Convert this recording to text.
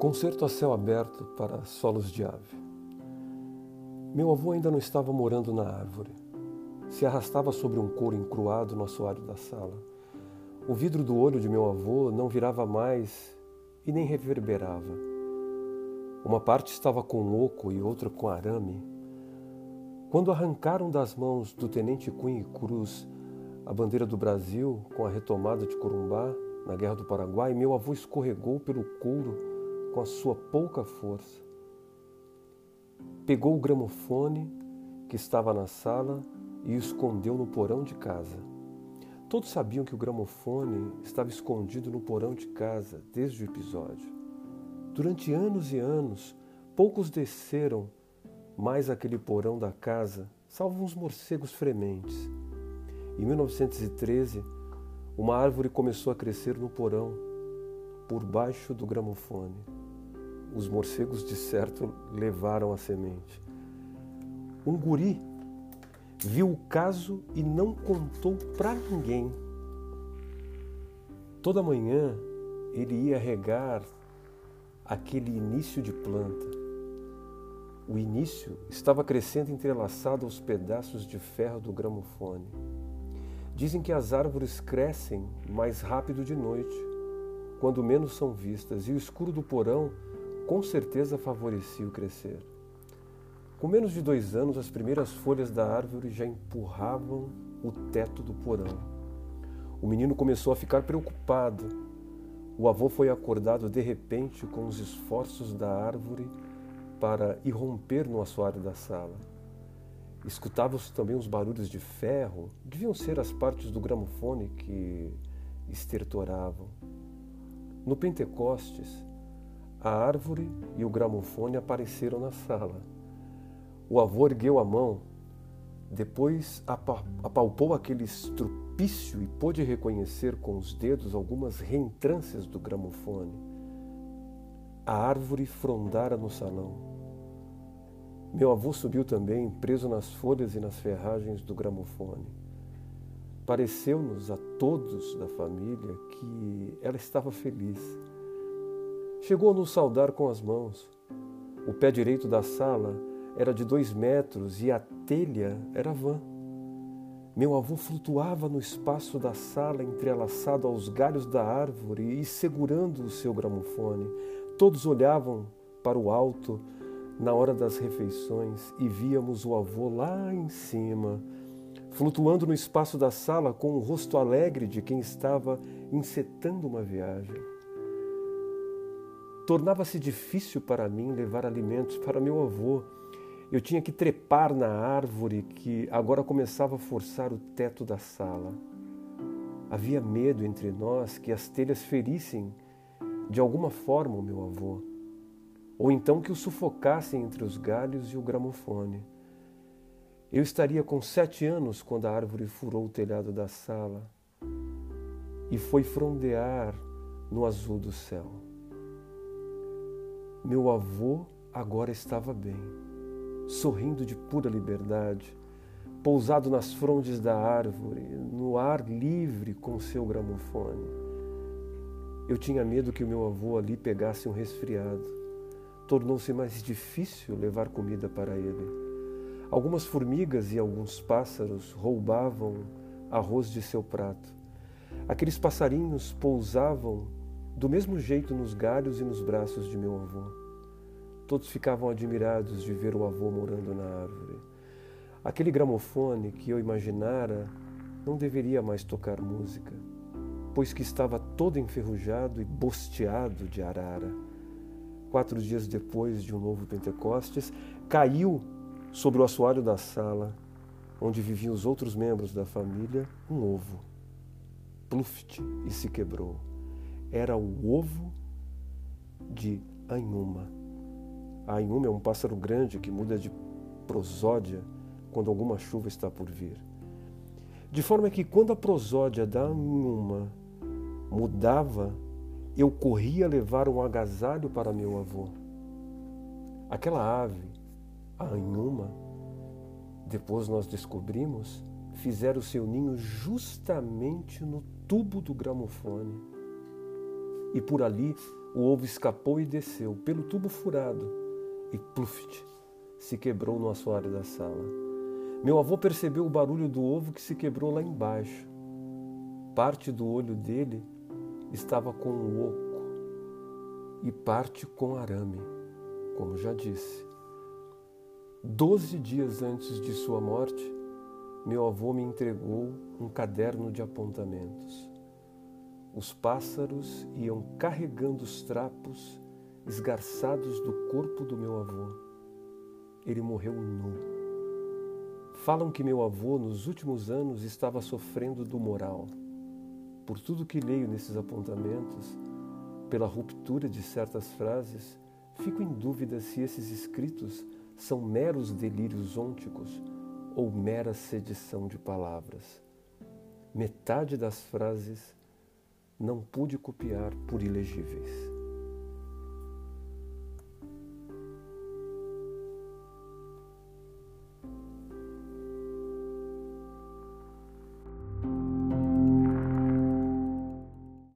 Concerto a céu aberto para solos de ave. Meu avô ainda não estava morando na árvore. Se arrastava sobre um couro encruado no assoalho da sala. O vidro do olho de meu avô não virava mais e nem reverberava. Uma parte estava com oco e outra com arame. Quando arrancaram das mãos do tenente Cunha Cruz a bandeira do Brasil com a retomada de Corumbá na Guerra do Paraguai, meu avô escorregou pelo couro com a sua pouca força. Pegou o gramofone que estava na sala e o escondeu no porão de casa. Todos sabiam que o gramofone estava escondido no porão de casa desde o episódio. Durante anos e anos, poucos desceram mais aquele porão da casa, salvo uns morcegos frementes. Em 1913, uma árvore começou a crescer no porão, por baixo do gramofone os morcegos de certo levaram a semente. Um guri viu o caso e não contou para ninguém. Toda manhã ele ia regar aquele início de planta. O início estava crescendo entrelaçado aos pedaços de ferro do gramofone. Dizem que as árvores crescem mais rápido de noite, quando menos são vistas, e o escuro do porão com certeza favorecia o crescer. Com menos de dois anos, as primeiras folhas da árvore já empurravam o teto do porão. O menino começou a ficar preocupado. O avô foi acordado de repente com os esforços da árvore para irromper no assoalho da sala. Escutavam-se também os barulhos de ferro, deviam ser as partes do gramofone que estertoravam. No Pentecostes, a árvore e o gramofone apareceram na sala. O avô ergueu a mão, depois apalpou aquele estrupício e pôde reconhecer com os dedos algumas reentrâncias do gramofone. A árvore frondara no salão. Meu avô subiu também, preso nas folhas e nas ferragens do gramofone. Pareceu-nos a todos da família que ela estava feliz Chegou a nos saudar com as mãos. O pé direito da sala era de dois metros e a telha era vã. Meu avô flutuava no espaço da sala, entrelaçado aos galhos da árvore e segurando o seu gramofone. Todos olhavam para o alto na hora das refeições e víamos o avô lá em cima, flutuando no espaço da sala com o rosto alegre de quem estava encetando uma viagem. Tornava-se difícil para mim levar alimentos para meu avô. Eu tinha que trepar na árvore que agora começava a forçar o teto da sala. Havia medo entre nós que as telhas ferissem de alguma forma o meu avô, ou então que o sufocassem entre os galhos e o gramofone. Eu estaria com sete anos quando a árvore furou o telhado da sala e foi frondear no azul do céu. Meu avô agora estava bem, sorrindo de pura liberdade, pousado nas frondes da árvore, no ar livre com seu gramofone. Eu tinha medo que o meu avô ali pegasse um resfriado. Tornou-se mais difícil levar comida para ele. Algumas formigas e alguns pássaros roubavam arroz de seu prato. Aqueles passarinhos pousavam do mesmo jeito nos galhos e nos braços de meu avô. Todos ficavam admirados de ver o avô morando na árvore. Aquele gramofone que eu imaginara não deveria mais tocar música, pois que estava todo enferrujado e bosteado de arara. Quatro dias depois de um novo Pentecostes, caiu sobre o assoalho da sala, onde viviam os outros membros da família, um ovo. Pluft e se quebrou era o ovo de Anhuma. A Anhuma é um pássaro grande que muda de prosódia quando alguma chuva está por vir. De forma que quando a prosódia da Anhuma mudava, eu corria levar um agasalho para meu avô. Aquela ave, a Anhuma, depois nós descobrimos, fizeram o seu ninho justamente no tubo do gramofone e por ali O ovo escapou e desceu pelo tubo furado e pluft se quebrou no assoalho da sala. Meu avô percebeu o barulho do ovo que se quebrou lá embaixo. Parte do olho dele estava com um oco e parte com arame, como já disse. Doze dias antes de sua morte, meu avô me entregou um caderno de apontamentos. Os pássaros iam carregando os trapos esgarçados do corpo do meu avô. Ele morreu nu. Falam que meu avô, nos últimos anos, estava sofrendo do moral. Por tudo que leio nesses apontamentos, pela ruptura de certas frases, fico em dúvida se esses escritos são meros delírios ônticos ou mera sedição de palavras. Metade das frases não pude copiar por ilegíveis.